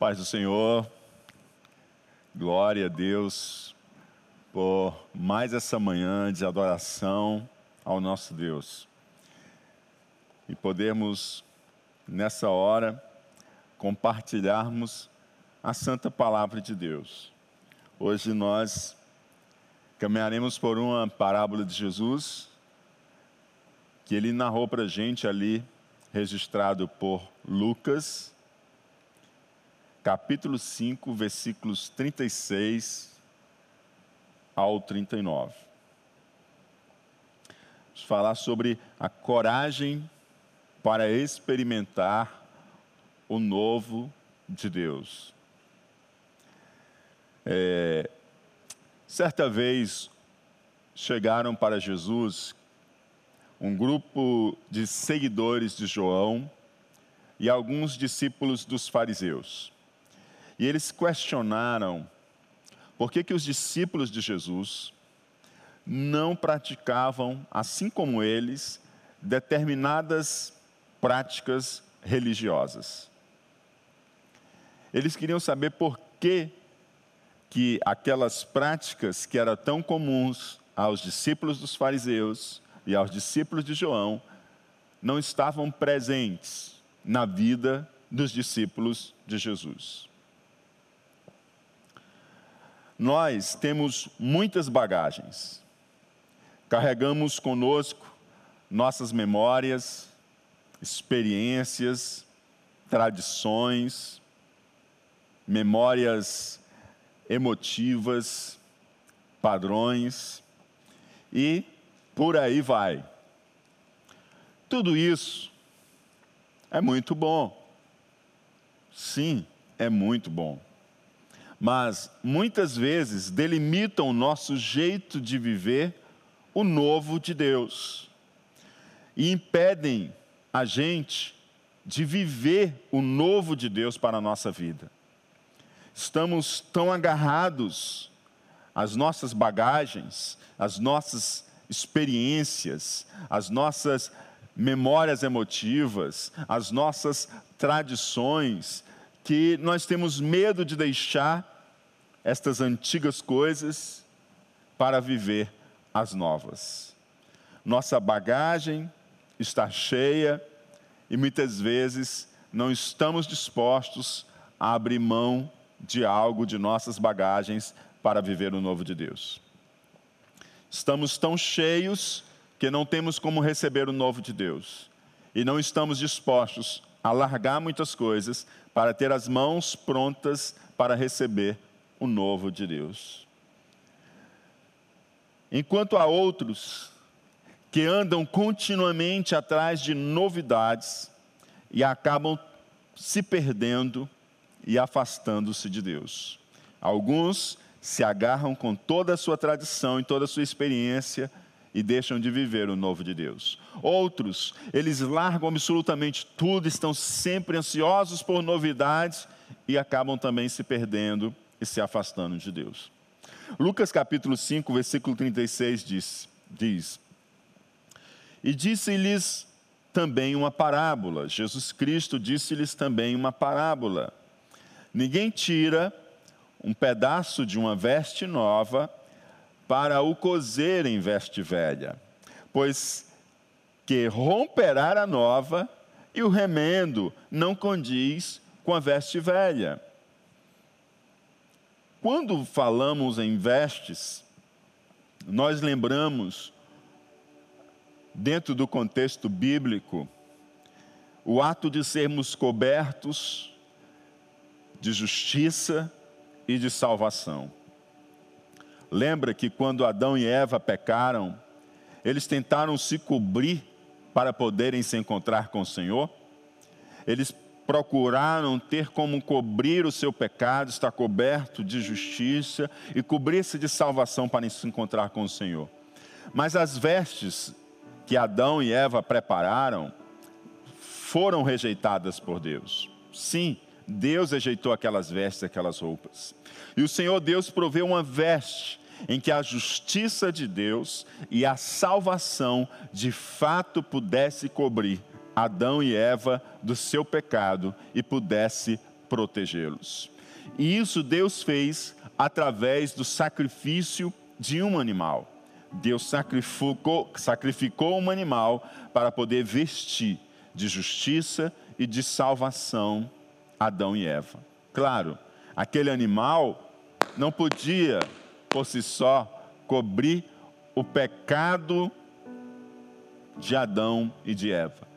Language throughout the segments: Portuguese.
Paz do Senhor, glória a Deus por mais essa manhã de adoração ao nosso Deus. E podermos, nessa hora, compartilharmos a santa palavra de Deus. Hoje nós caminharemos por uma parábola de Jesus que ele narrou para a gente ali, registrado por Lucas, capítulo 5, versículos 36 ao 39. Vamos falar sobre a coragem para experimentar o novo de Deus. É, certa vez chegaram para Jesus um grupo de seguidores de João e alguns discípulos dos fariseus. E eles questionaram por que, que os discípulos de Jesus não praticavam, assim como eles, determinadas práticas religiosas. Eles queriam saber por que, que aquelas práticas que eram tão comuns aos discípulos dos fariseus e aos discípulos de João não estavam presentes na vida dos discípulos de Jesus. Nós temos muitas bagagens. Carregamos conosco nossas memórias, experiências, tradições, memórias emotivas, padrões e por aí vai. Tudo isso é muito bom. Sim, é muito bom mas muitas vezes delimitam o nosso jeito de viver o novo de Deus e impedem a gente de viver o novo de Deus para a nossa vida. Estamos tão agarrados às nossas bagagens, às nossas experiências, às nossas memórias emotivas, às nossas tradições, que nós temos medo de deixar estas antigas coisas para viver as novas. Nossa bagagem está cheia e muitas vezes não estamos dispostos a abrir mão de algo de nossas bagagens para viver o novo de Deus. Estamos tão cheios que não temos como receber o novo de Deus e não estamos dispostos a largar muitas coisas para ter as mãos prontas para receber o novo de Deus. Enquanto há outros que andam continuamente atrás de novidades e acabam se perdendo e afastando-se de Deus. Alguns se agarram com toda a sua tradição e toda a sua experiência e deixam de viver o novo de Deus. Outros, eles largam absolutamente tudo, estão sempre ansiosos por novidades e acabam também se perdendo e se afastando de Deus. Lucas capítulo 5, versículo 36 diz: diz E disse-lhes também uma parábola. Jesus Cristo disse-lhes também uma parábola. Ninguém tira um pedaço de uma veste nova para o cozer em veste velha, pois que romperá a nova e o remendo não condiz com a veste velha. Quando falamos em vestes, nós lembramos, dentro do contexto bíblico, o ato de sermos cobertos de justiça e de salvação. Lembra que quando Adão e Eva pecaram, eles tentaram se cobrir para poderem se encontrar com o Senhor? Eles procuraram ter como cobrir o seu pecado, estar coberto de justiça e cobrir-se de salvação para se encontrar com o Senhor. Mas as vestes que Adão e Eva prepararam foram rejeitadas por Deus. Sim, Deus rejeitou aquelas vestes, aquelas roupas. E o Senhor Deus proveu uma veste em que a justiça de Deus e a salvação de fato pudesse cobrir Adão e Eva do seu pecado e pudesse protegê-los. E isso Deus fez através do sacrifício de um animal. Deus sacrificou, sacrificou um animal para poder vestir de justiça e de salvação Adão e Eva. Claro, aquele animal não podia, por si só, cobrir o pecado de Adão e de Eva.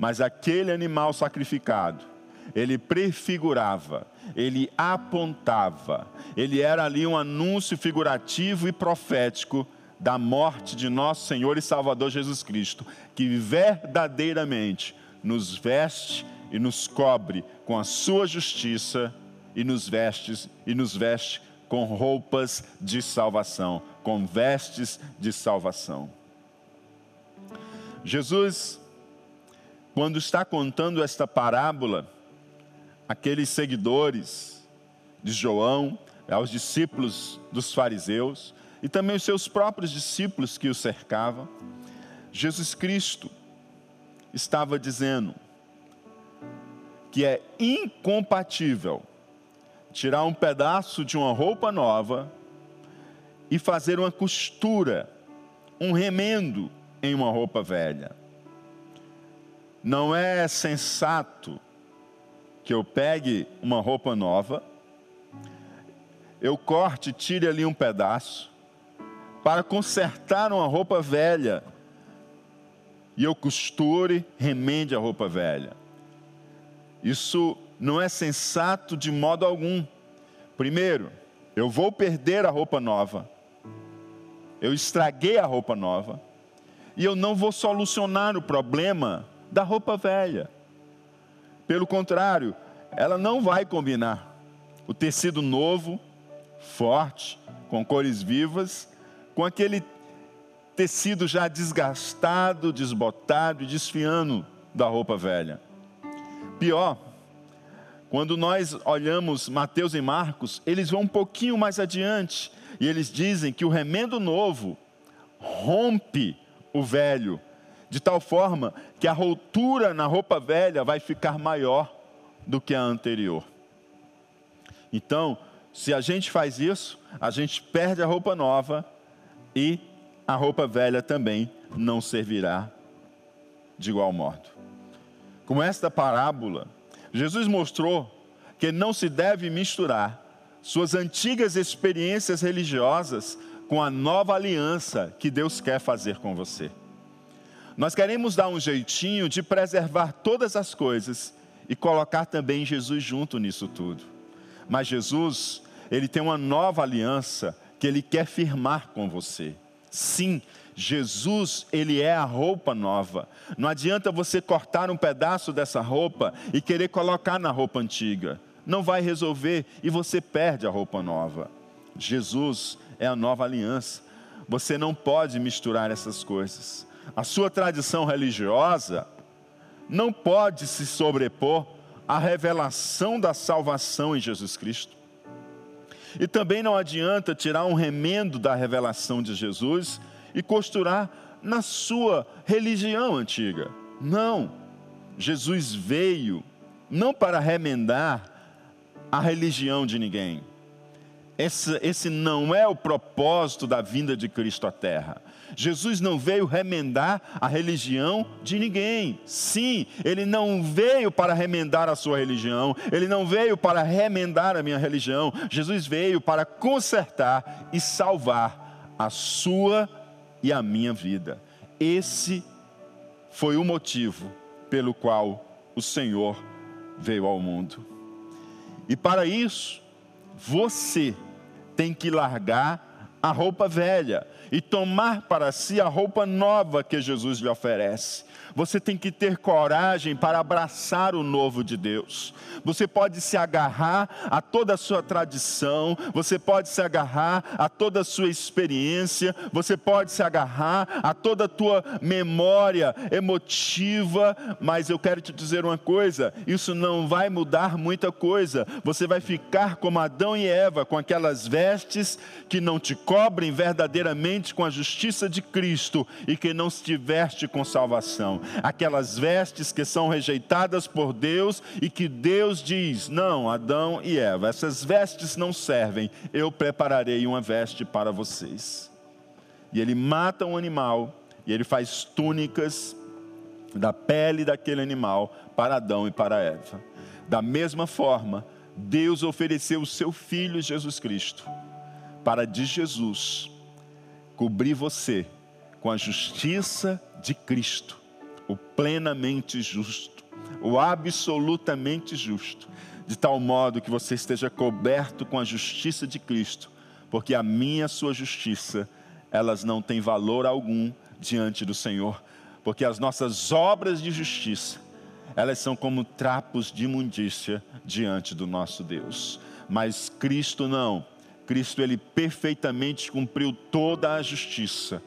Mas aquele animal sacrificado, ele prefigurava, ele apontava, ele era ali um anúncio figurativo e profético da morte de nosso Senhor e Salvador Jesus Cristo, que verdadeiramente nos veste e nos cobre com a sua justiça e nos veste e nos veste com roupas de salvação, com vestes de salvação. Jesus, quando está contando esta parábola, aqueles seguidores de João, aos discípulos dos fariseus e também os seus próprios discípulos que o cercavam, Jesus Cristo estava dizendo que é incompatível tirar um pedaço de uma roupa nova e fazer uma costura, um remendo em uma roupa velha. Não é sensato que eu pegue uma roupa nova, eu corte, tire ali um pedaço, para consertar uma roupa velha, e eu costure, remende a roupa velha. Isso não é sensato de modo algum. Primeiro, eu vou perder a roupa nova, eu estraguei a roupa nova, e eu não vou solucionar o problema da roupa velha. Pelo contrário, ela não vai combinar. O tecido novo, forte, com cores vivas, com aquele tecido já desgastado, desbotado e desfiando da roupa velha. Pior, quando nós olhamos Mateus e Marcos, eles vão um pouquinho mais adiante e eles dizem que o remendo novo rompe o velho, de tal forma que a rotura na roupa velha vai ficar maior do que a anterior. Então, se a gente faz isso, a gente perde a roupa nova e a roupa velha também não servirá de igual modo. Com esta parábola, Jesus mostrou que não se deve misturar suas antigas experiências religiosas com a nova aliança que Deus quer fazer com você. Nós queremos dar um jeitinho de preservar todas as coisas e colocar também Jesus junto nisso tudo. Mas Jesus, ele tem uma nova aliança que ele quer firmar com você. Sim, Jesus, ele é a roupa nova. Não adianta você cortar um pedaço dessa roupa e querer colocar na roupa antiga. Não vai resolver e você perde a roupa nova. Jesus, é a nova aliança. Você não pode misturar essas coisas. A sua tradição religiosa não pode se sobrepor à revelação da salvação em Jesus Cristo. E também não adianta tirar um remendo da revelação de Jesus e costurar na sua religião antiga. Não. Jesus veio não para remendar a religião de ninguém, esse, esse não é o propósito da vinda de Cristo à Terra. Jesus não veio remendar a religião de ninguém. Sim, ele não veio para remendar a sua religião, ele não veio para remendar a minha religião. Jesus veio para consertar e salvar a sua e a minha vida. Esse foi o motivo pelo qual o Senhor veio ao mundo. E para isso, você tem que largar a roupa velha e tomar para si a roupa nova que Jesus lhe oferece. Você tem que ter coragem para abraçar o novo de Deus. Você pode se agarrar a toda a sua tradição, você pode se agarrar a toda a sua experiência, você pode se agarrar a toda a tua memória emotiva, mas eu quero te dizer uma coisa: isso não vai mudar muita coisa. Você vai ficar como Adão e Eva, com aquelas vestes que não te cobrem verdadeiramente com a justiça de Cristo e que não se veste com salvação. Aquelas vestes que são rejeitadas por Deus e que Deus diz: não, Adão e Eva, essas vestes não servem, eu prepararei uma veste para vocês. E ele mata um animal e ele faz túnicas da pele daquele animal para Adão e para Eva. Da mesma forma, Deus ofereceu o seu filho Jesus Cristo para de Jesus cobrir você com a justiça de Cristo, o plenamente justo, o absolutamente justo, de tal modo que você esteja coberto com a justiça de Cristo, porque a minha a sua justiça, elas não têm valor algum diante do Senhor, porque as nossas obras de justiça, elas são como trapos de imundícia diante do nosso Deus. Mas Cristo não. Cristo ele perfeitamente cumpriu toda a justiça.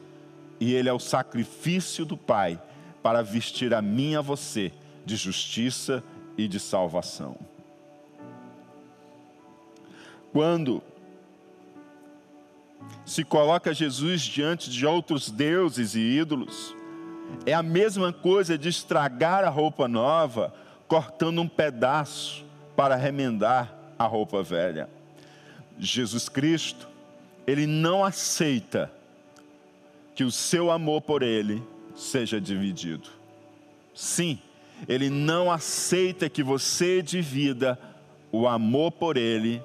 E ele é o sacrifício do Pai para vestir a mim e a você de justiça e de salvação. Quando se coloca Jesus diante de outros deuses e ídolos, é a mesma coisa de estragar a roupa nova, cortando um pedaço para remendar a roupa velha. Jesus Cristo, ele não aceita que o seu amor por ele seja dividido. Sim, ele não aceita que você divida o amor por ele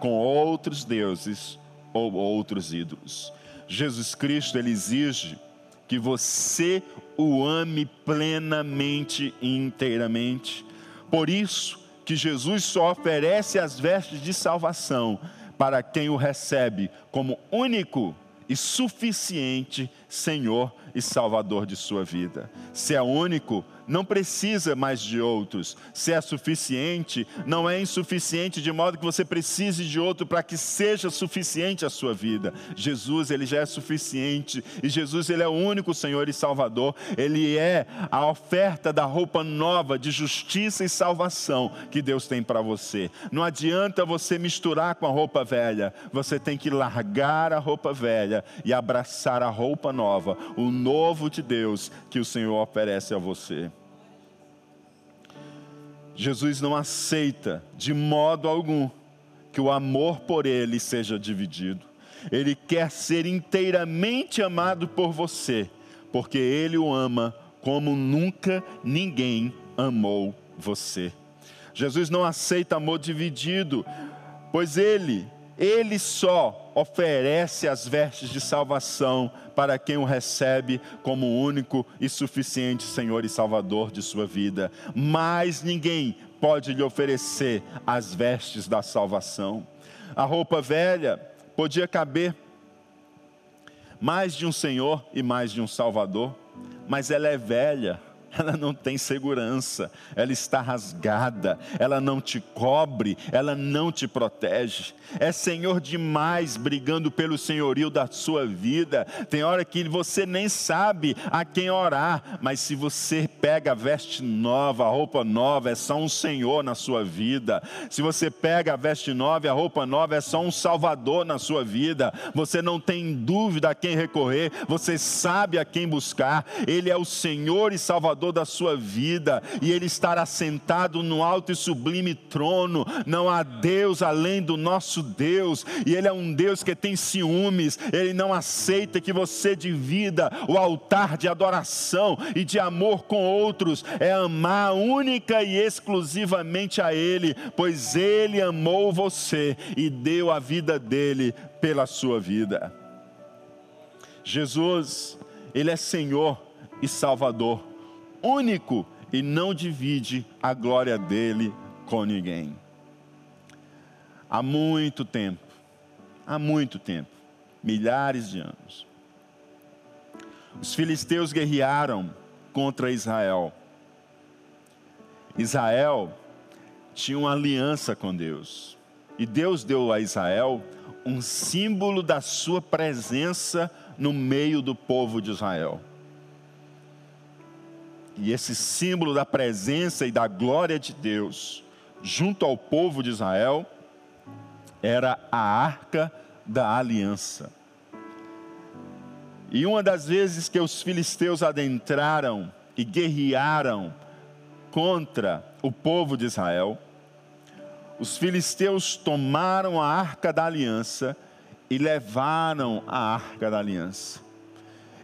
com outros deuses ou outros ídolos. Jesus Cristo, ele exige que você o ame plenamente e inteiramente. Por isso que Jesus só oferece as vestes de salvação para quem o recebe como único e suficiente Senhor e Salvador de sua vida. Se é único, não precisa mais de outros. Se é suficiente, não é insuficiente de modo que você precise de outro para que seja suficiente a sua vida. Jesus, ele já é suficiente e Jesus ele é o único Senhor e Salvador. Ele é a oferta da roupa nova de justiça e salvação que Deus tem para você. Não adianta você misturar com a roupa velha. Você tem que largar a roupa velha e abraçar a roupa nova, o novo de Deus que o Senhor oferece a você. Jesus não aceita de modo algum que o amor por ele seja dividido. Ele quer ser inteiramente amado por você, porque ele o ama como nunca ninguém amou você. Jesus não aceita amor dividido, pois ele, ele só oferece as vestes de salvação para quem o recebe como único e suficiente Senhor e Salvador de sua vida. Mas ninguém pode lhe oferecer as vestes da salvação. A roupa velha podia caber mais de um Senhor e mais de um Salvador, mas ela é velha ela não tem segurança, ela está rasgada, ela não te cobre, ela não te protege. É Senhor demais brigando pelo senhorio da sua vida. Tem hora que você nem sabe a quem orar, mas se você pega a veste nova, a roupa nova, é só um Senhor na sua vida. Se você pega a veste nova a roupa nova, é só um Salvador na sua vida. Você não tem dúvida a quem recorrer, você sabe a quem buscar. Ele é o Senhor e Salvador Salvador da sua vida, e Ele estará sentado no alto e sublime trono. Não há Deus além do nosso Deus, e Ele é um Deus que tem ciúmes, Ele não aceita que você divida o altar de adoração e de amor com outros, é amar única e exclusivamente a Ele, pois Ele amou você e deu a vida dele pela sua vida. Jesus, Ele é Senhor e Salvador único e não divide a glória dele com ninguém. Há muito tempo, há muito tempo, milhares de anos, os filisteus guerrearam contra Israel. Israel tinha uma aliança com Deus. E Deus deu a Israel um símbolo da sua presença no meio do povo de Israel. E esse símbolo da presença e da glória de Deus junto ao povo de Israel era a arca da aliança. E uma das vezes que os filisteus adentraram e guerrearam contra o povo de Israel, os filisteus tomaram a arca da aliança e levaram a arca da aliança.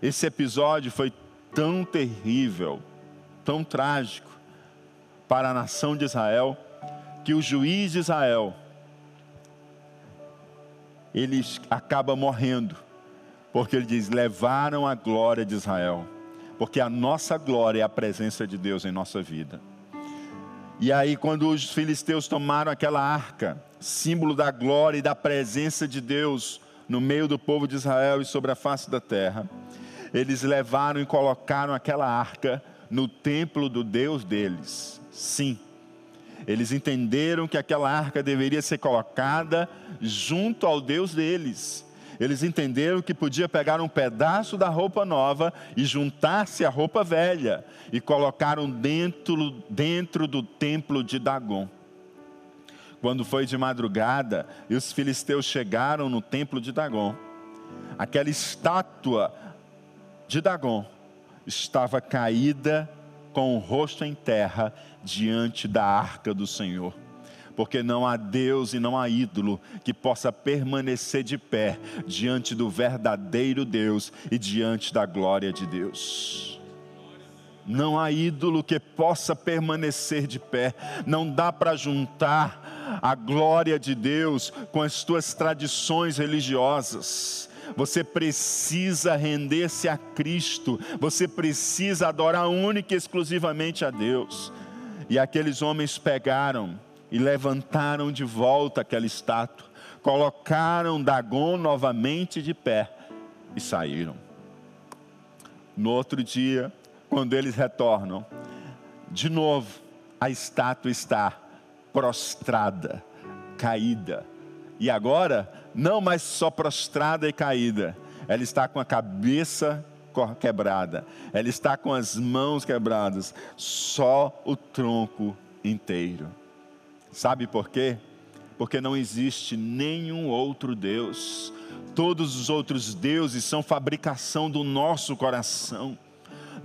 Esse episódio foi tão terrível, tão trágico para a nação de Israel, que o juiz de Israel ele acaba morrendo, porque ele diz: levaram a glória de Israel, porque a nossa glória é a presença de Deus em nossa vida. E aí, quando os filisteus tomaram aquela arca, símbolo da glória e da presença de Deus no meio do povo de Israel e sobre a face da terra, eles levaram e colocaram aquela arca no templo do Deus deles. Sim, eles entenderam que aquela arca deveria ser colocada junto ao Deus deles. Eles entenderam que podia pegar um pedaço da roupa nova e juntar-se à roupa velha e colocaram dentro, dentro do templo de Dagon. Quando foi de madrugada e os filisteus chegaram no templo de Dagon, aquela estátua de Dagon estava caída com o rosto em terra diante da arca do Senhor. Porque não há Deus e não há ídolo que possa permanecer de pé diante do verdadeiro Deus e diante da glória de Deus. Não há ídolo que possa permanecer de pé. Não dá para juntar a glória de Deus com as tuas tradições religiosas. Você precisa render-se a Cristo, você precisa adorar única e exclusivamente a Deus. E aqueles homens pegaram e levantaram de volta aquela estátua, colocaram Dagon novamente de pé e saíram. No outro dia, quando eles retornam, de novo, a estátua está prostrada, caída. E agora não mais só prostrada e caída, ela está com a cabeça quebrada, ela está com as mãos quebradas, só o tronco inteiro. Sabe por quê? Porque não existe nenhum outro Deus. Todos os outros deuses são fabricação do nosso coração.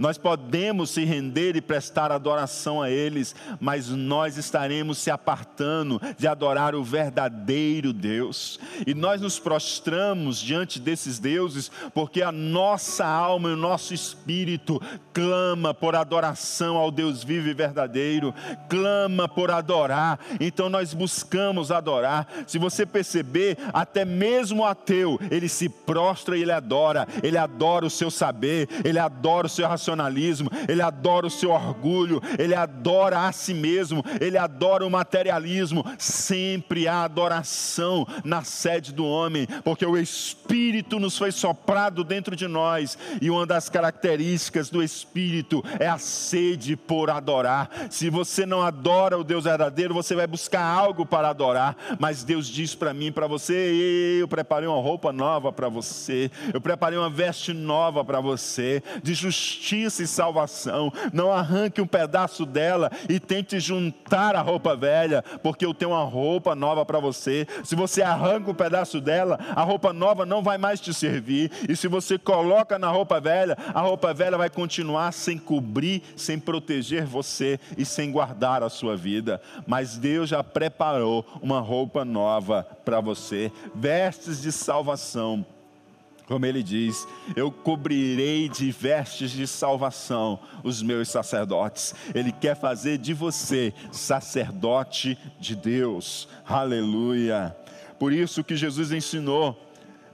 Nós podemos se render e prestar adoração a eles, mas nós estaremos se apartando de adorar o verdadeiro Deus. E nós nos prostramos diante desses deuses porque a nossa alma e o nosso espírito clama por adoração ao Deus vivo e verdadeiro, clama por adorar. Então nós buscamos adorar. Se você perceber, até mesmo o ateu, ele se prostra e ele adora. Ele adora o seu saber, ele adora o seu racionamento racionalismo, ele adora o seu orgulho, ele adora a si mesmo, ele adora o materialismo. Sempre há adoração na sede do homem, porque o Espírito nos foi soprado dentro de nós, e uma das características do Espírito é a sede por adorar. Se você não adora o Deus verdadeiro, você vai buscar algo para adorar, mas Deus diz para mim, para você: eu preparei uma roupa nova para você, eu preparei uma veste nova para você, de justiça justiça e salvação. Não arranque um pedaço dela e tente juntar a roupa velha, porque eu tenho uma roupa nova para você. Se você arranca um pedaço dela, a roupa nova não vai mais te servir. E se você coloca na roupa velha, a roupa velha vai continuar sem cobrir, sem proteger você e sem guardar a sua vida. Mas Deus já preparou uma roupa nova para você, vestes de salvação como ele diz: Eu cobrirei de vestes de salvação os meus sacerdotes. Ele quer fazer de você sacerdote de Deus. Aleluia. Por isso que Jesus ensinou: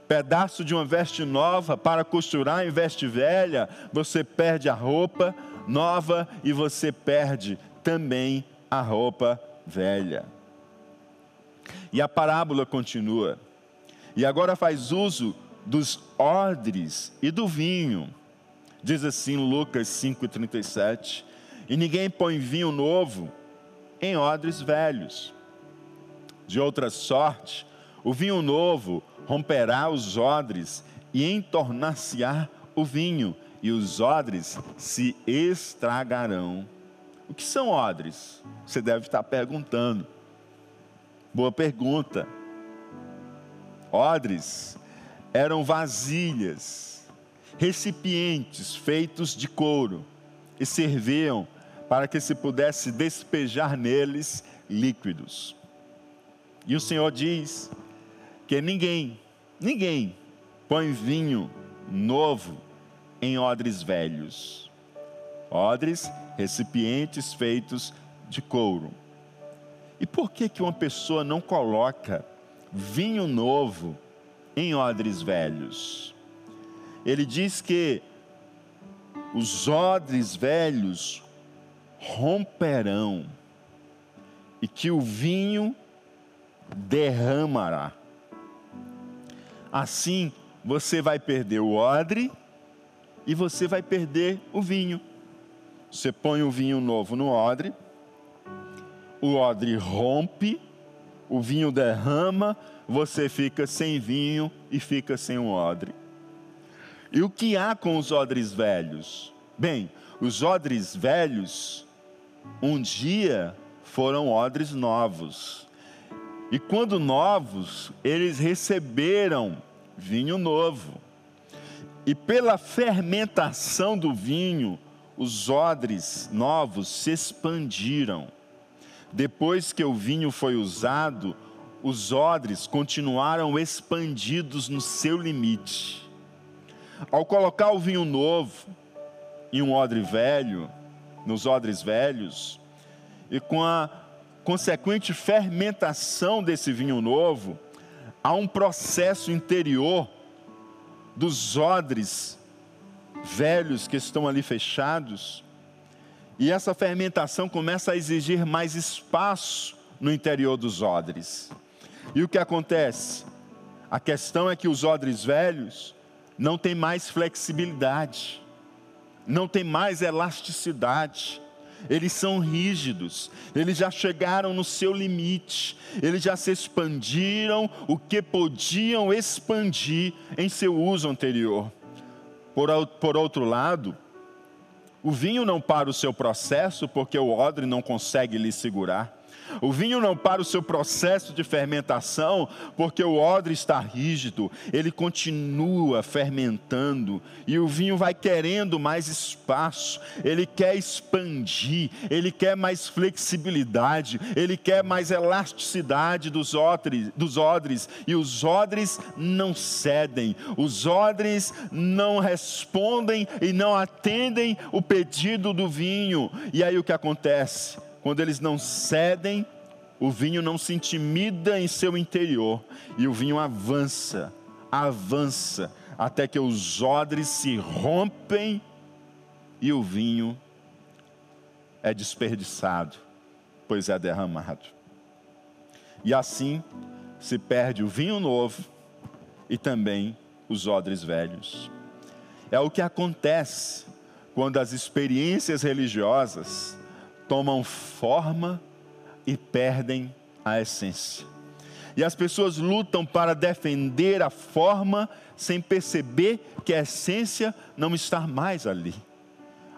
pedaço de uma veste nova para costurar em veste velha, você perde a roupa nova e você perde também a roupa velha. E a parábola continua. E agora faz uso dos odres e do vinho. Diz assim Lucas 5,37: E ninguém põe vinho novo em odres velhos. De outra sorte, o vinho novo romperá os odres e entornar-se-á o vinho, e os odres se estragarão. O que são odres? Você deve estar perguntando. Boa pergunta. Odres eram vasilhas, recipientes feitos de couro e serviam para que se pudesse despejar neles líquidos. E o Senhor diz que ninguém, ninguém põe vinho novo em odres velhos. Odres, recipientes feitos de couro. E por que que uma pessoa não coloca vinho novo em odres velhos? Ele diz que os odres velhos romperão e que o vinho derramará. Assim, você vai perder o odre e você vai perder o vinho. Você põe o vinho novo no odre, o odre rompe, o vinho derrama, você fica sem vinho e fica sem o odre. E o que há com os odres velhos? Bem, os odres velhos, um dia foram odres novos. E quando novos, eles receberam vinho novo. E pela fermentação do vinho, os odres novos se expandiram. Depois que o vinho foi usado, os odres continuaram expandidos no seu limite. Ao colocar o vinho novo em um odre velho, nos odres velhos, e com a consequente fermentação desse vinho novo, há um processo interior dos odres velhos que estão ali fechados, e essa fermentação começa a exigir mais espaço no interior dos odres. E o que acontece? A questão é que os odres velhos não têm mais flexibilidade, não têm mais elasticidade eles são rígidos, eles já chegaram no seu limite, eles já se expandiram o que podiam expandir em seu uso anterior. Por, por outro lado, o vinho não para o seu processo porque o odre não consegue lhe segurar. O vinho não para o seu processo de fermentação, porque o odre está rígido, ele continua fermentando, e o vinho vai querendo mais espaço, ele quer expandir, ele quer mais flexibilidade, ele quer mais elasticidade dos odres, dos odres e os odres não cedem, os odres não respondem e não atendem o pedido do vinho, e aí o que acontece? Quando eles não cedem, o vinho não se intimida em seu interior e o vinho avança, avança, até que os odres se rompem e o vinho é desperdiçado, pois é derramado. E assim se perde o vinho novo e também os odres velhos. É o que acontece quando as experiências religiosas tomam forma e perdem a essência. E as pessoas lutam para defender a forma sem perceber que a essência não está mais ali.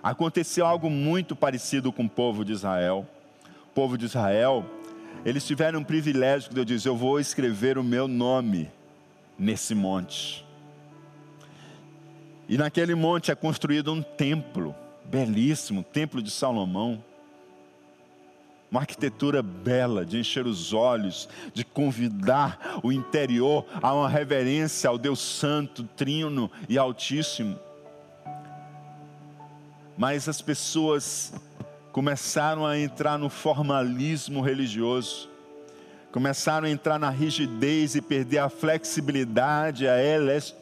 Aconteceu algo muito parecido com o povo de Israel. O povo de Israel, eles tiveram um privilégio que Deus diz: Eu vou escrever o meu nome nesse monte. E naquele monte é construído um templo belíssimo, o templo de Salomão uma arquitetura bela, de encher os olhos, de convidar o interior a uma reverência ao Deus Santo, Trino e Altíssimo. Mas as pessoas começaram a entrar no formalismo religioso, começaram a entrar na rigidez e perder a flexibilidade, a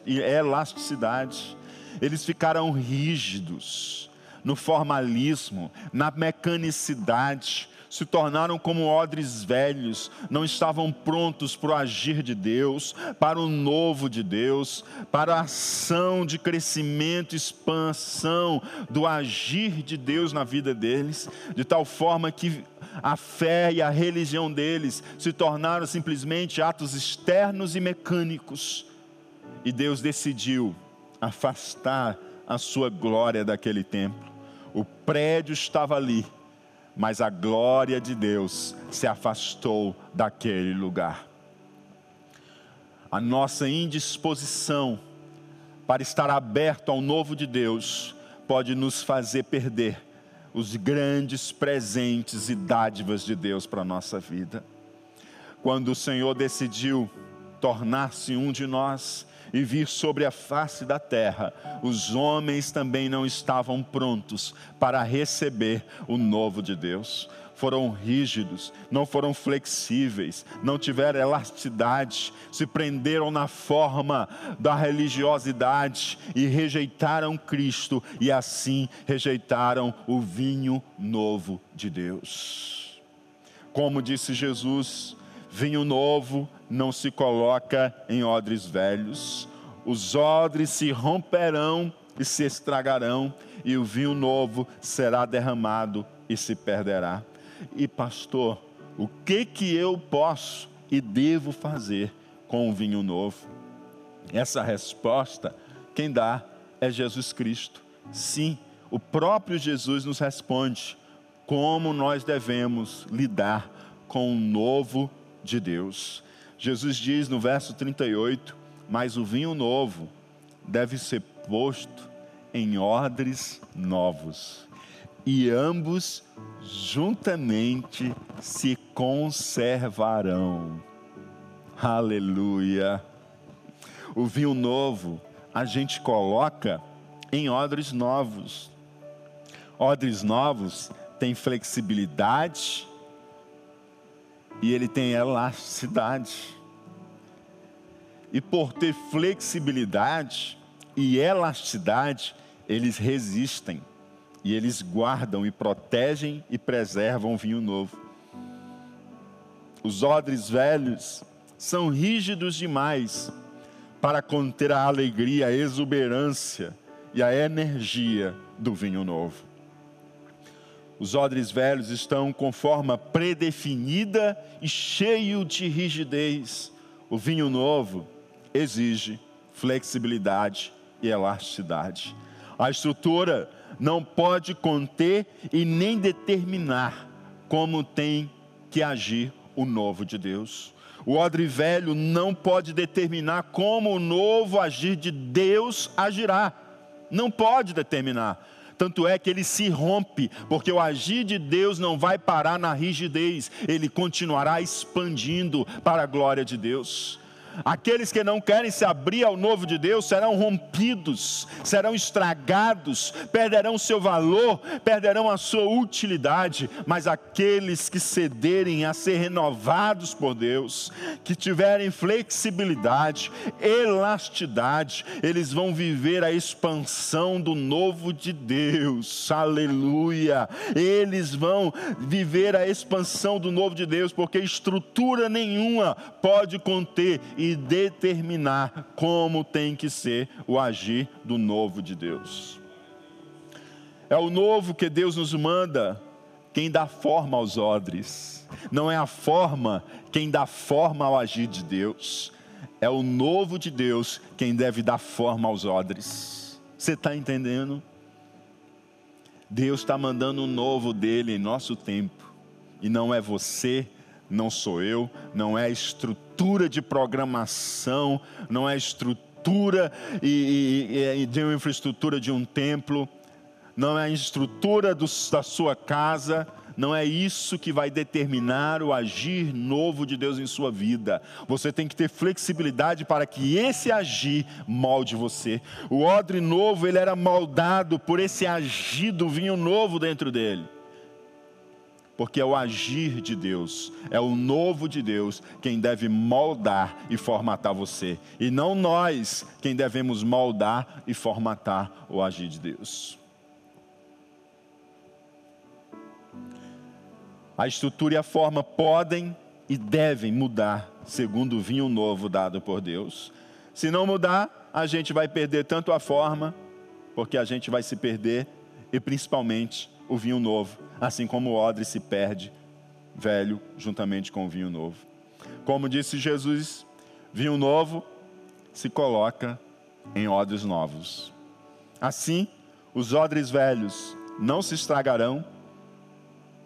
elasticidade. Eles ficaram rígidos no formalismo, na mecanicidade, se tornaram como odres velhos, não estavam prontos para o agir de Deus, para o novo de Deus, para a ação de crescimento, expansão do agir de Deus na vida deles, de tal forma que a fé e a religião deles se tornaram simplesmente atos externos e mecânicos. E Deus decidiu afastar a sua glória daquele templo. O prédio estava ali, mas a glória de Deus se afastou daquele lugar. a nossa indisposição para estar aberto ao novo de Deus pode nos fazer perder os grandes presentes e dádivas de Deus para a nossa vida. Quando o Senhor decidiu tornar-se um de nós e vir sobre a face da terra, os homens também não estavam prontos para receber o novo de Deus foram rígidos, não foram flexíveis, não tiveram elasticidade, se prenderam na forma da religiosidade e rejeitaram Cristo e assim rejeitaram o vinho novo de Deus. Como disse Jesus, vinho novo não se coloca em odres velhos, os odres se romperão e se estragarão, e o vinho novo será derramado e se perderá. E pastor, o que que eu posso e devo fazer com o vinho novo? Essa resposta, quem dá é Jesus Cristo. Sim, o próprio Jesus nos responde como nós devemos lidar com o novo de Deus. Jesus diz no verso 38: Mas o vinho novo deve ser posto em odres novos, e ambos juntamente se conservarão. Aleluia. O vinho novo a gente coloca em odres novos. Odres novos têm flexibilidade e ele tem elasticidade. E por ter flexibilidade e elasticidade, eles resistem e eles guardam e protegem e preservam o vinho novo. Os odres velhos são rígidos demais para conter a alegria, a exuberância e a energia do vinho novo. Os odres velhos estão com forma predefinida e cheio de rigidez. O vinho novo exige flexibilidade e elasticidade. A estrutura não pode conter e nem determinar como tem que agir o novo de Deus. O odre velho não pode determinar como o novo agir de Deus agirá. Não pode determinar. Tanto é que ele se rompe, porque o agir de Deus não vai parar na rigidez, ele continuará expandindo para a glória de Deus. Aqueles que não querem se abrir ao novo de Deus serão rompidos, serão estragados, perderão seu valor, perderão a sua utilidade. Mas aqueles que cederem a ser renovados por Deus, que tiverem flexibilidade, elasticidade, eles vão viver a expansão do novo de Deus. Aleluia! Eles vão viver a expansão do novo de Deus, porque estrutura nenhuma pode conter e determinar como tem que ser o agir do novo de Deus. É o novo que Deus nos manda quem dá forma aos odres. Não é a forma quem dá forma ao agir de Deus. É o novo de Deus quem deve dar forma aos odres. Você está entendendo? Deus está mandando o novo dele em nosso tempo. E não é você, não sou eu, não é a estrutura de programação, não é a estrutura e, e, e de uma infraestrutura de um templo, não é a estrutura do, da sua casa, não é isso que vai determinar o agir novo de Deus em sua vida. Você tem que ter flexibilidade para que esse agir molde você. O odre novo, ele era moldado por esse agir do vinho novo dentro dele porque é o agir de Deus, é o novo de Deus quem deve moldar e formatar você, e não nós quem devemos moldar e formatar o agir de Deus. A estrutura e a forma podem e devem mudar segundo o vinho novo dado por Deus. Se não mudar, a gente vai perder tanto a forma, porque a gente vai se perder, e principalmente o vinho novo, assim como o odre se perde velho juntamente com o vinho novo. Como disse Jesus, vinho novo se coloca em odres novos. Assim, os odres velhos não se estragarão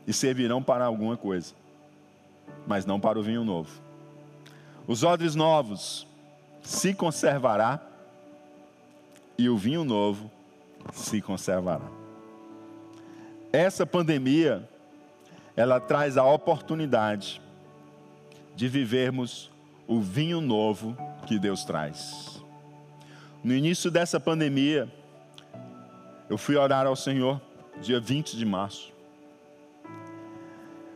e servirão para alguma coisa, mas não para o vinho novo. Os odres novos se conservará e o vinho novo se conservará. Essa pandemia, ela traz a oportunidade de vivermos o vinho novo que Deus traz. No início dessa pandemia, eu fui orar ao Senhor, dia 20 de março.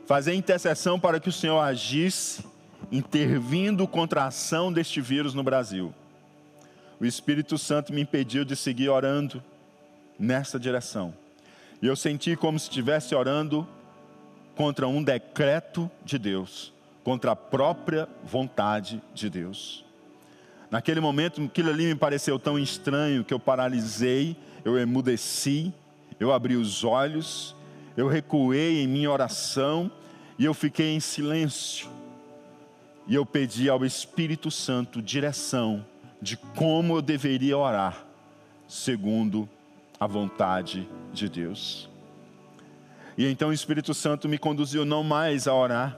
Fazer intercessão para que o Senhor agisse, intervindo contra a ação deste vírus no Brasil. O Espírito Santo me impediu de seguir orando nessa direção. E eu senti como se estivesse orando contra um decreto de Deus, contra a própria vontade de Deus. Naquele momento, aquilo ali me pareceu tão estranho que eu paralisei, eu emudeci, eu abri os olhos, eu recuei em minha oração e eu fiquei em silêncio. E eu pedi ao Espírito Santo direção de como eu deveria orar, segundo a vontade de Deus. E então o Espírito Santo me conduziu não mais a orar,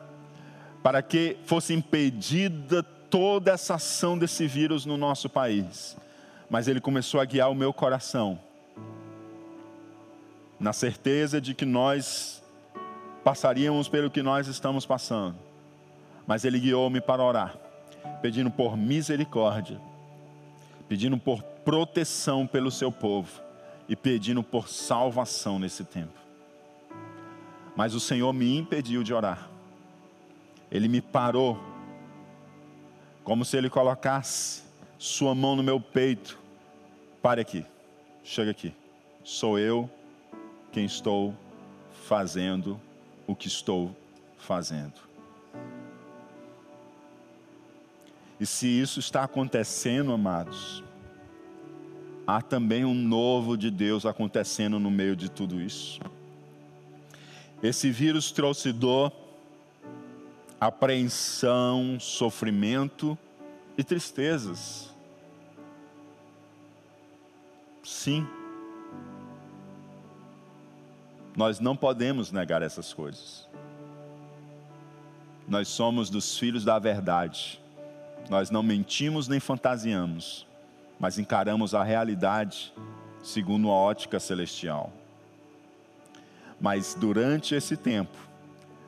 para que fosse impedida toda essa ação desse vírus no nosso país, mas ele começou a guiar o meu coração, na certeza de que nós passaríamos pelo que nós estamos passando, mas ele guiou-me para orar, pedindo por misericórdia, pedindo por proteção pelo seu povo e pedindo por salvação nesse tempo. Mas o Senhor me impediu de orar. Ele me parou, como se ele colocasse sua mão no meu peito. Pare aqui, chega aqui. Sou eu quem estou fazendo o que estou fazendo. E se isso está acontecendo, amados, há também um novo de Deus acontecendo no meio de tudo isso. Esse vírus trouxe dor, apreensão, sofrimento e tristezas. Sim. Nós não podemos negar essas coisas. Nós somos dos filhos da verdade. Nós não mentimos nem fantasiamos mas encaramos a realidade segundo a ótica celestial. Mas durante esse tempo,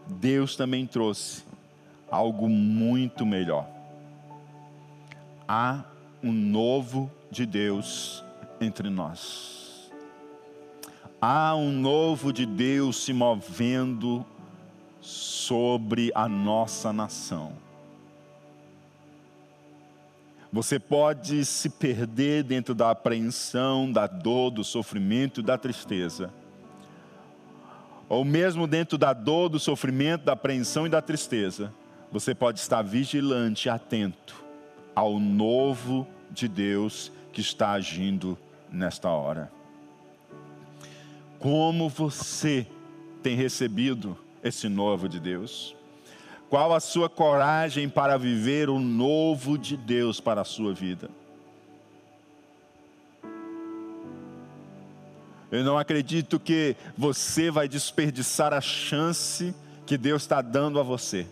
Deus também trouxe algo muito melhor. Há um novo de Deus entre nós. Há um novo de Deus se movendo sobre a nossa nação. Você pode se perder dentro da apreensão, da dor, do sofrimento, da tristeza. Ou mesmo dentro da dor, do sofrimento, da apreensão e da tristeza, você pode estar vigilante, atento ao novo de Deus que está agindo nesta hora. Como você tem recebido esse novo de Deus? Qual a sua coragem para viver o novo de Deus para a sua vida? Eu não acredito que você vai desperdiçar a chance que Deus está dando a você.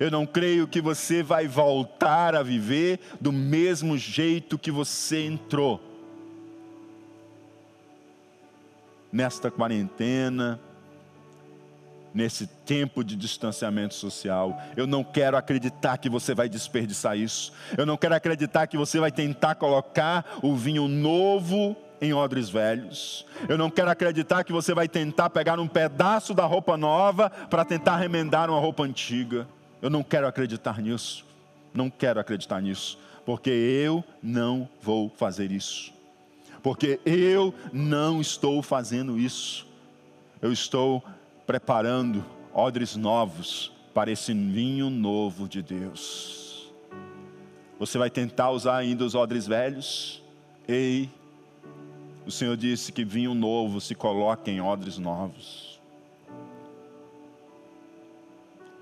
Eu não creio que você vai voltar a viver do mesmo jeito que você entrou. Nesta quarentena, nesse tempo de distanciamento social. Eu não quero acreditar que você vai desperdiçar isso. Eu não quero acreditar que você vai tentar colocar o vinho novo em odres velhos. Eu não quero acreditar que você vai tentar pegar um pedaço da roupa nova para tentar remendar uma roupa antiga. Eu não quero acreditar nisso. Não quero acreditar nisso, porque eu não vou fazer isso. Porque eu não estou fazendo isso. Eu estou preparando odres novos para esse vinho novo de Deus. Você vai tentar usar ainda os odres velhos? Ei, o Senhor disse que vinho novo se coloca em odres novos.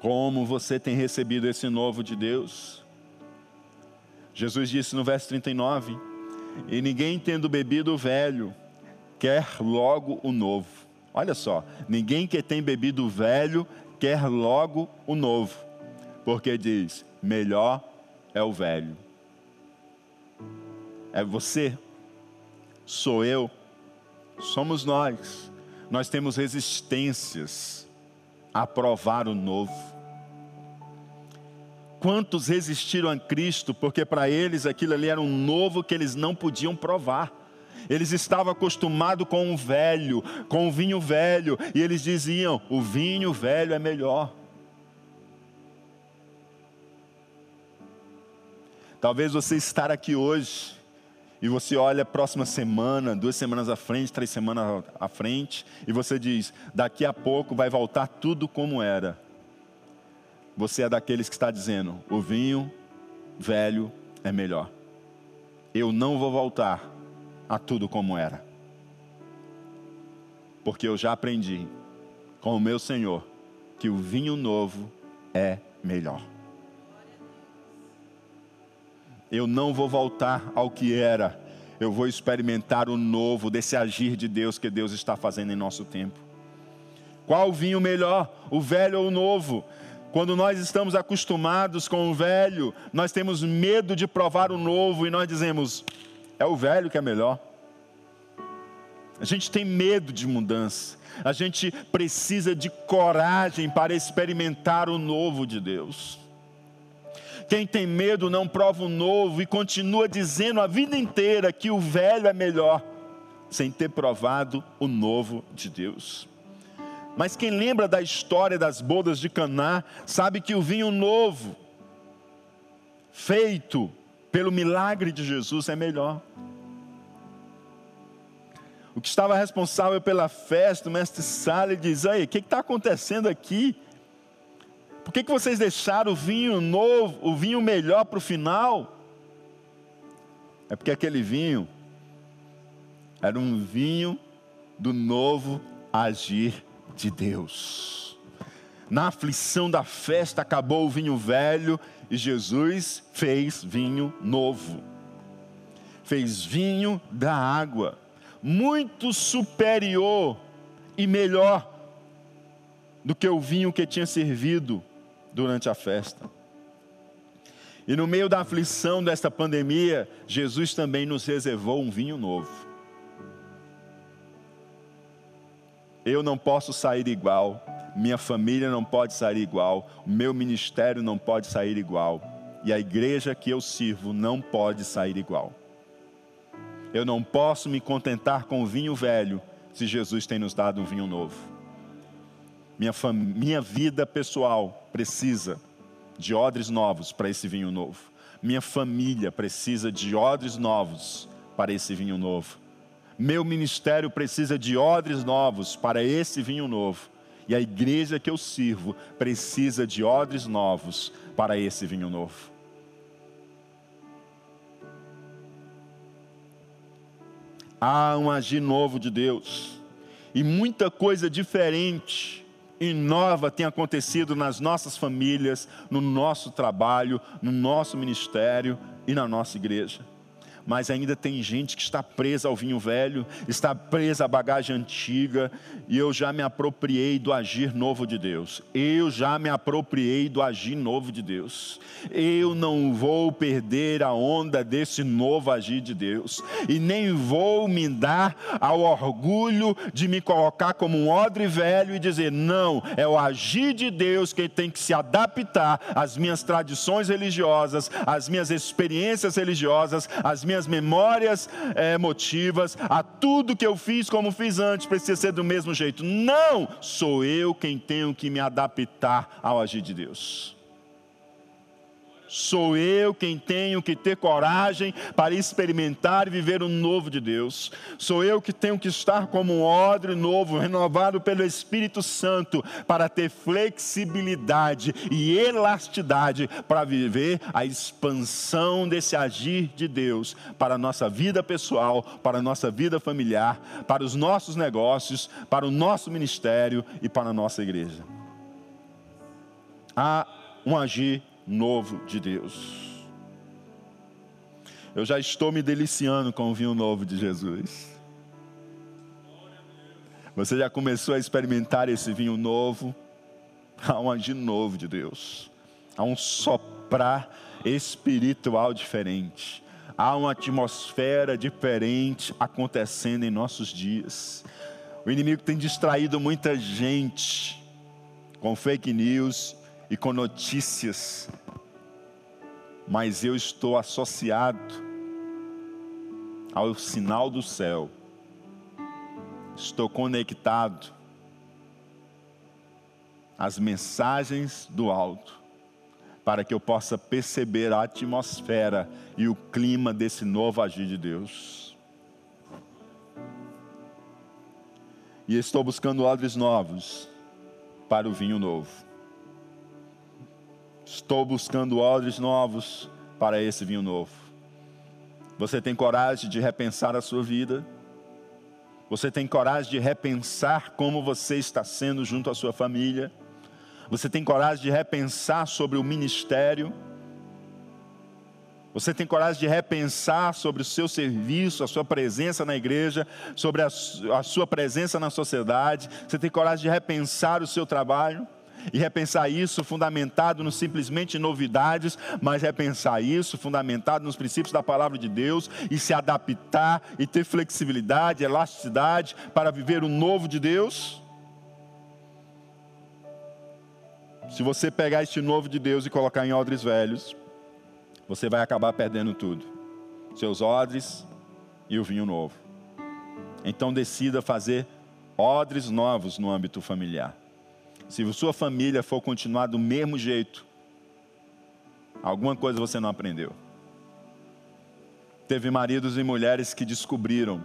Como você tem recebido esse novo de Deus? Jesus disse no verso 39: E ninguém tendo bebido o velho, quer logo o novo Olha só, ninguém que tem bebido velho quer logo o novo, porque diz: melhor é o velho. É você, sou eu, somos nós. Nós temos resistências a provar o novo. Quantos resistiram a Cristo porque para eles aquilo ali era um novo que eles não podiam provar? Eles estavam acostumados com o velho, com o vinho velho, e eles diziam: o vinho velho é melhor. Talvez você estar aqui hoje e você olha a próxima semana, duas semanas à frente, três semanas à frente, e você diz: daqui a pouco vai voltar tudo como era. Você é daqueles que está dizendo: o vinho velho é melhor. Eu não vou voltar a tudo como era. Porque eu já aprendi com o meu Senhor que o vinho novo é melhor. Eu não vou voltar ao que era, eu vou experimentar o novo desse agir de Deus que Deus está fazendo em nosso tempo. Qual vinho melhor, o velho ou o novo? Quando nós estamos acostumados com o velho, nós temos medo de provar o novo e nós dizemos: é o velho que é melhor. A gente tem medo de mudança. A gente precisa de coragem para experimentar o novo de Deus. Quem tem medo não prova o novo e continua dizendo a vida inteira que o velho é melhor, sem ter provado o novo de Deus. Mas quem lembra da história das bodas de Caná, sabe que o vinho novo, feito pelo milagre de Jesus é melhor. O que estava responsável pela festa, o mestre Sala, diz: Aí, o que está acontecendo aqui? Por que, que vocês deixaram o vinho novo, o vinho melhor para o final? É porque aquele vinho era um vinho do novo agir de Deus. Na aflição da festa acabou o vinho velho e Jesus fez vinho novo. Fez vinho da água, muito superior e melhor do que o vinho que tinha servido durante a festa. E no meio da aflição desta pandemia, Jesus também nos reservou um vinho novo. Eu não posso sair igual, minha família não pode sair igual, o meu ministério não pode sair igual, e a igreja que eu sirvo não pode sair igual. Eu não posso me contentar com o vinho velho, se Jesus tem nos dado um vinho novo. Minha, minha vida pessoal precisa de odres novos para esse vinho novo. Minha família precisa de odres novos para esse vinho novo. Meu ministério precisa de odres novos para esse vinho novo. E a igreja que eu sirvo precisa de odres novos para esse vinho novo. Há um agir novo de Deus. E muita coisa diferente e nova tem acontecido nas nossas famílias, no nosso trabalho, no nosso ministério e na nossa igreja mas ainda tem gente que está presa ao vinho velho, está presa à bagagem antiga, e eu já me apropriei do agir novo de Deus. Eu já me apropriei do agir novo de Deus. Eu não vou perder a onda desse novo agir de Deus, e nem vou me dar ao orgulho de me colocar como um odre velho e dizer: não, é o agir de Deus que tem que se adaptar às minhas tradições religiosas, às minhas experiências religiosas, às minhas minhas memórias é, emotivas, a tudo que eu fiz como fiz antes, precisa ser do mesmo jeito. Não! Sou eu quem tenho que me adaptar ao agir de Deus. Sou eu quem tenho que ter coragem para experimentar e viver o novo de Deus. Sou eu que tenho que estar como um odre novo, renovado pelo Espírito Santo, para ter flexibilidade e elasticidade para viver a expansão desse agir de Deus para a nossa vida pessoal, para a nossa vida familiar, para os nossos negócios, para o nosso ministério e para a nossa igreja. Há um agir novo de Deus. Eu já estou me deliciando com o vinho novo de Jesus. Você já começou a experimentar esse vinho novo? Há um agir novo de Deus. Há um soprar espiritual diferente. há uma atmosfera diferente acontecendo em nossos dias. O inimigo tem distraído muita gente com fake news e com notícias, mas eu estou associado ao sinal do céu, estou conectado às mensagens do alto para que eu possa perceber a atmosfera e o clima desse novo agir de Deus. E estou buscando odres novos para o vinho novo. Estou buscando odres novos para esse vinho novo. Você tem coragem de repensar a sua vida? Você tem coragem de repensar como você está sendo junto à sua família? Você tem coragem de repensar sobre o ministério? Você tem coragem de repensar sobre o seu serviço, a sua presença na igreja, sobre a, a, sua presença na sociedade? Você tem coragem de repensar o seu trabalho? E repensar isso fundamentado não simplesmente novidades, mas repensar isso fundamentado nos princípios da palavra de Deus e se adaptar e ter flexibilidade, elasticidade para viver o novo de Deus? Se você pegar este novo de Deus e colocar em odres velhos, você vai acabar perdendo tudo: seus odres e o vinho novo. Então decida fazer odres novos no âmbito familiar. Se sua família for continuar do mesmo jeito, alguma coisa você não aprendeu. Teve maridos e mulheres que descobriram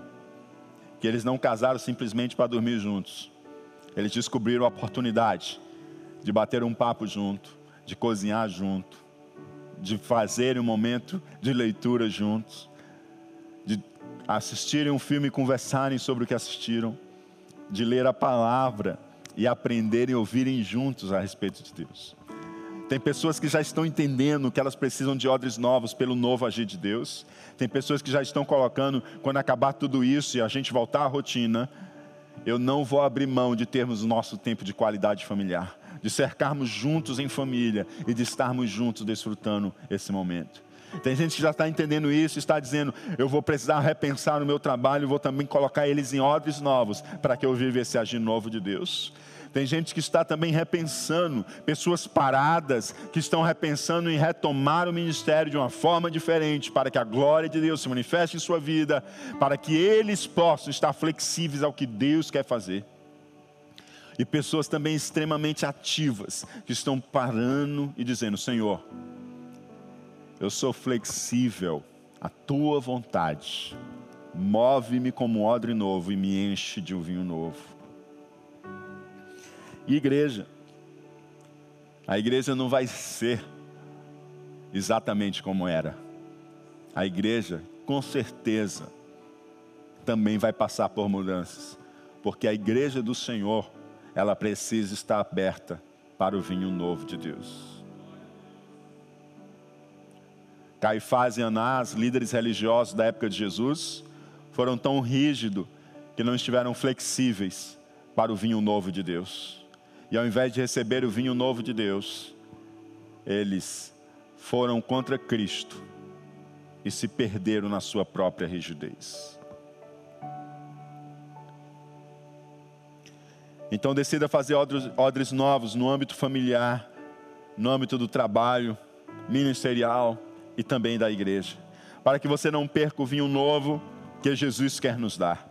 que eles não casaram simplesmente para dormir juntos. Eles descobriram a oportunidade de bater um papo junto, de cozinhar junto, de fazer um momento de leitura juntos, de assistirem um filme e conversarem sobre o que assistiram, de ler a palavra e aprenderem e ouvirem juntos a respeito de Deus. Tem pessoas que já estão entendendo que elas precisam de odres novos pelo novo agir de Deus. Tem pessoas que já estão colocando, quando acabar tudo isso e a gente voltar à rotina, eu não vou abrir mão de termos o nosso tempo de qualidade familiar de cercarmos juntos em família e de estarmos juntos desfrutando esse momento. Tem gente que já está entendendo isso, está dizendo: eu vou precisar repensar o meu trabalho, vou também colocar eles em ordens novos para que eu viva esse agir novo de Deus. Tem gente que está também repensando, pessoas paradas que estão repensando em retomar o ministério de uma forma diferente, para que a glória de Deus se manifeste em sua vida, para que eles possam estar flexíveis ao que Deus quer fazer e pessoas também extremamente ativas, que estão parando e dizendo: Senhor, eu sou flexível à tua vontade, move-me como um odre novo e me enche de um vinho novo. E igreja, a igreja não vai ser exatamente como era. A igreja, com certeza, também vai passar por mudanças, porque a igreja do Senhor ela precisa estar aberta para o vinho novo de Deus. Caifás e Anás, líderes religiosos da época de Jesus, foram tão rígidos que não estiveram flexíveis para o vinho novo de Deus. E ao invés de receber o vinho novo de Deus, eles foram contra Cristo e se perderam na sua própria rigidez. Então decida fazer odres, odres novos no âmbito familiar, no âmbito do trabalho, ministerial e também da igreja, para que você não perca o vinho novo que Jesus quer nos dar.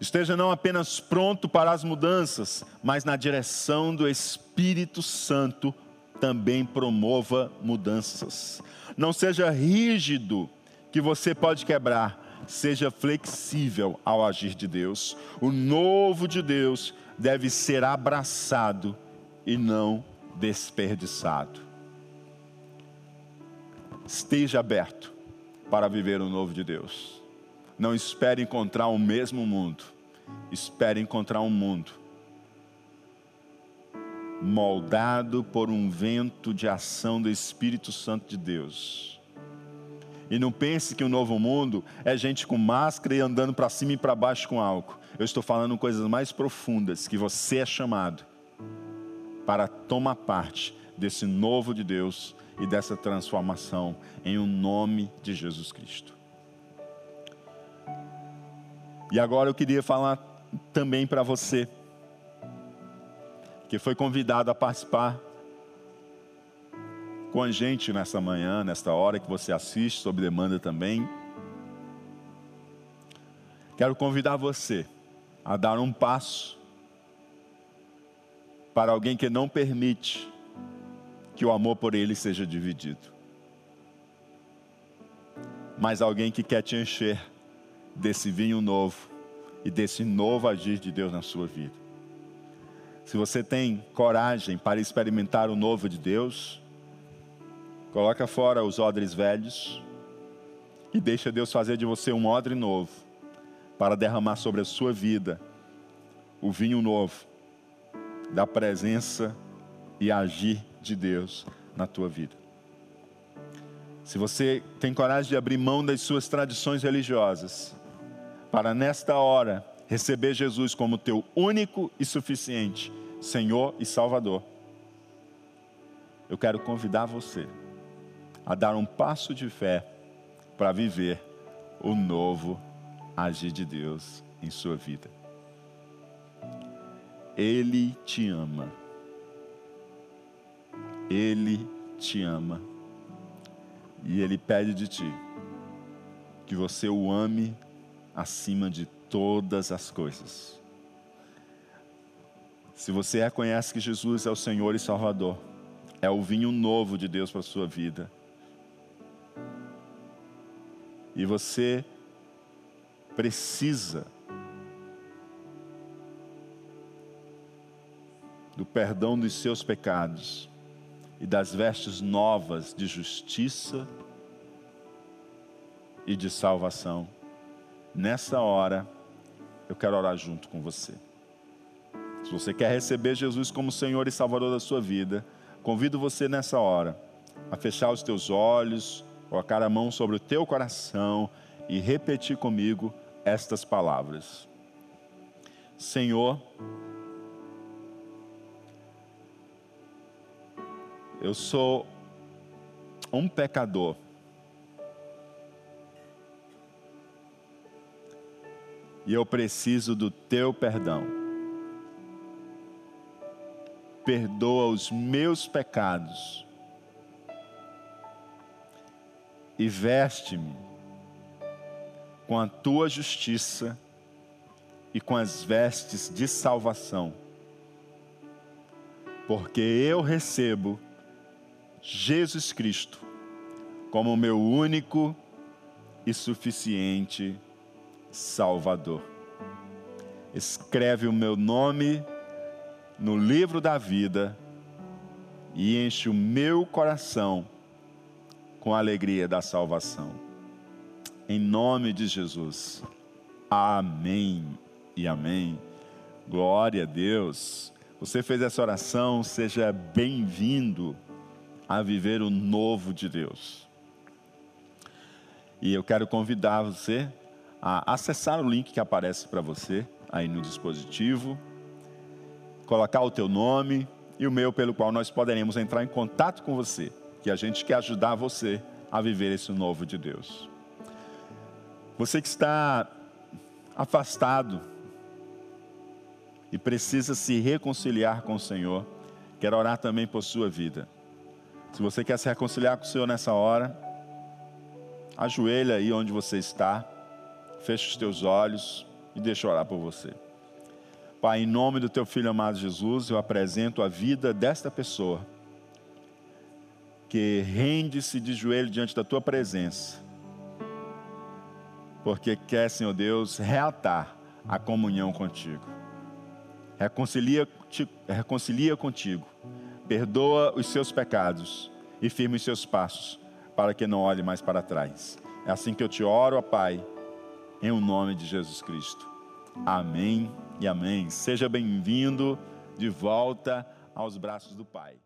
Esteja não apenas pronto para as mudanças, mas na direção do Espírito Santo também promova mudanças. Não seja rígido que você pode quebrar, seja flexível ao agir de Deus. O novo de Deus deve ser abraçado e não desperdiçado. Esteja aberto para viver o novo de Deus. Não espere encontrar o mesmo mundo. Espere encontrar um mundo moldado por um vento de ação do Espírito Santo de Deus. E não pense que o novo mundo é gente com máscara e andando para cima e para baixo com álcool. Eu estou falando coisas mais profundas que você é chamado para tomar parte desse novo de Deus e dessa transformação em o um nome de Jesus Cristo. E agora eu queria falar também para você que foi convidado a participar com a gente nessa manhã, nesta hora que você assiste, sob demanda também. Quero convidar você a dar um passo para alguém que não permite que o amor por ele seja dividido. Mas alguém que quer te encher desse vinho novo e desse novo agir de Deus na sua vida. Se você tem coragem para experimentar o novo de Deus, coloca fora os odres velhos e deixa Deus fazer de você um odre novo para derramar sobre a sua vida o vinho novo da presença e agir de Deus na tua vida. Se você tem coragem de abrir mão das suas tradições religiosas, para nesta hora receber Jesus como teu único e suficiente Senhor e Salvador, eu quero convidar você a dar um passo de fé para viver o novo agir de Deus em sua vida. Ele te ama. Ele te ama. E Ele pede de ti que você o ame acima de todas as coisas. Se você reconhece que Jesus é o Senhor e Salvador, é o vinho novo de Deus para a sua vida, e você precisa do perdão dos seus pecados e das vestes novas de justiça e de salvação. Nessa hora, eu quero orar junto com você. Se você quer receber Jesus como Senhor e Salvador da sua vida, convido você nessa hora a fechar os teus olhos, colocar a mão sobre o teu coração e repetir comigo estas palavras. Senhor, eu sou um pecador. E eu preciso do teu perdão. Perdoa os meus pecados e veste-me com a tua justiça e com as vestes de salvação, porque eu recebo Jesus Cristo como meu único e suficiente Salvador. Escreve o meu nome no livro da vida e enche o meu coração com a alegria da salvação. Em nome de Jesus. Amém e amém. Glória a Deus. Você fez essa oração, seja bem-vindo a viver o novo de Deus. E eu quero convidar você a acessar o link que aparece para você aí no dispositivo, colocar o teu nome e o meu pelo qual nós poderemos entrar em contato com você que a gente quer ajudar você a viver esse novo de Deus. Você que está afastado e precisa se reconciliar com o Senhor, quero orar também por sua vida. Se você quer se reconciliar com o Senhor nessa hora, ajoelha aí onde você está, feche os teus olhos e deixa orar por você. Pai, em nome do teu filho amado Jesus, eu apresento a vida desta pessoa que rende-se de joelho diante da tua presença, porque quer, Senhor Deus, reatar a comunhão contigo. Reconcilia, reconcilia contigo, perdoa os seus pecados e firma os seus passos, para que não olhe mais para trás. É assim que eu te oro, ó Pai, em o nome de Jesus Cristo. Amém e amém. Seja bem-vindo de volta aos braços do Pai.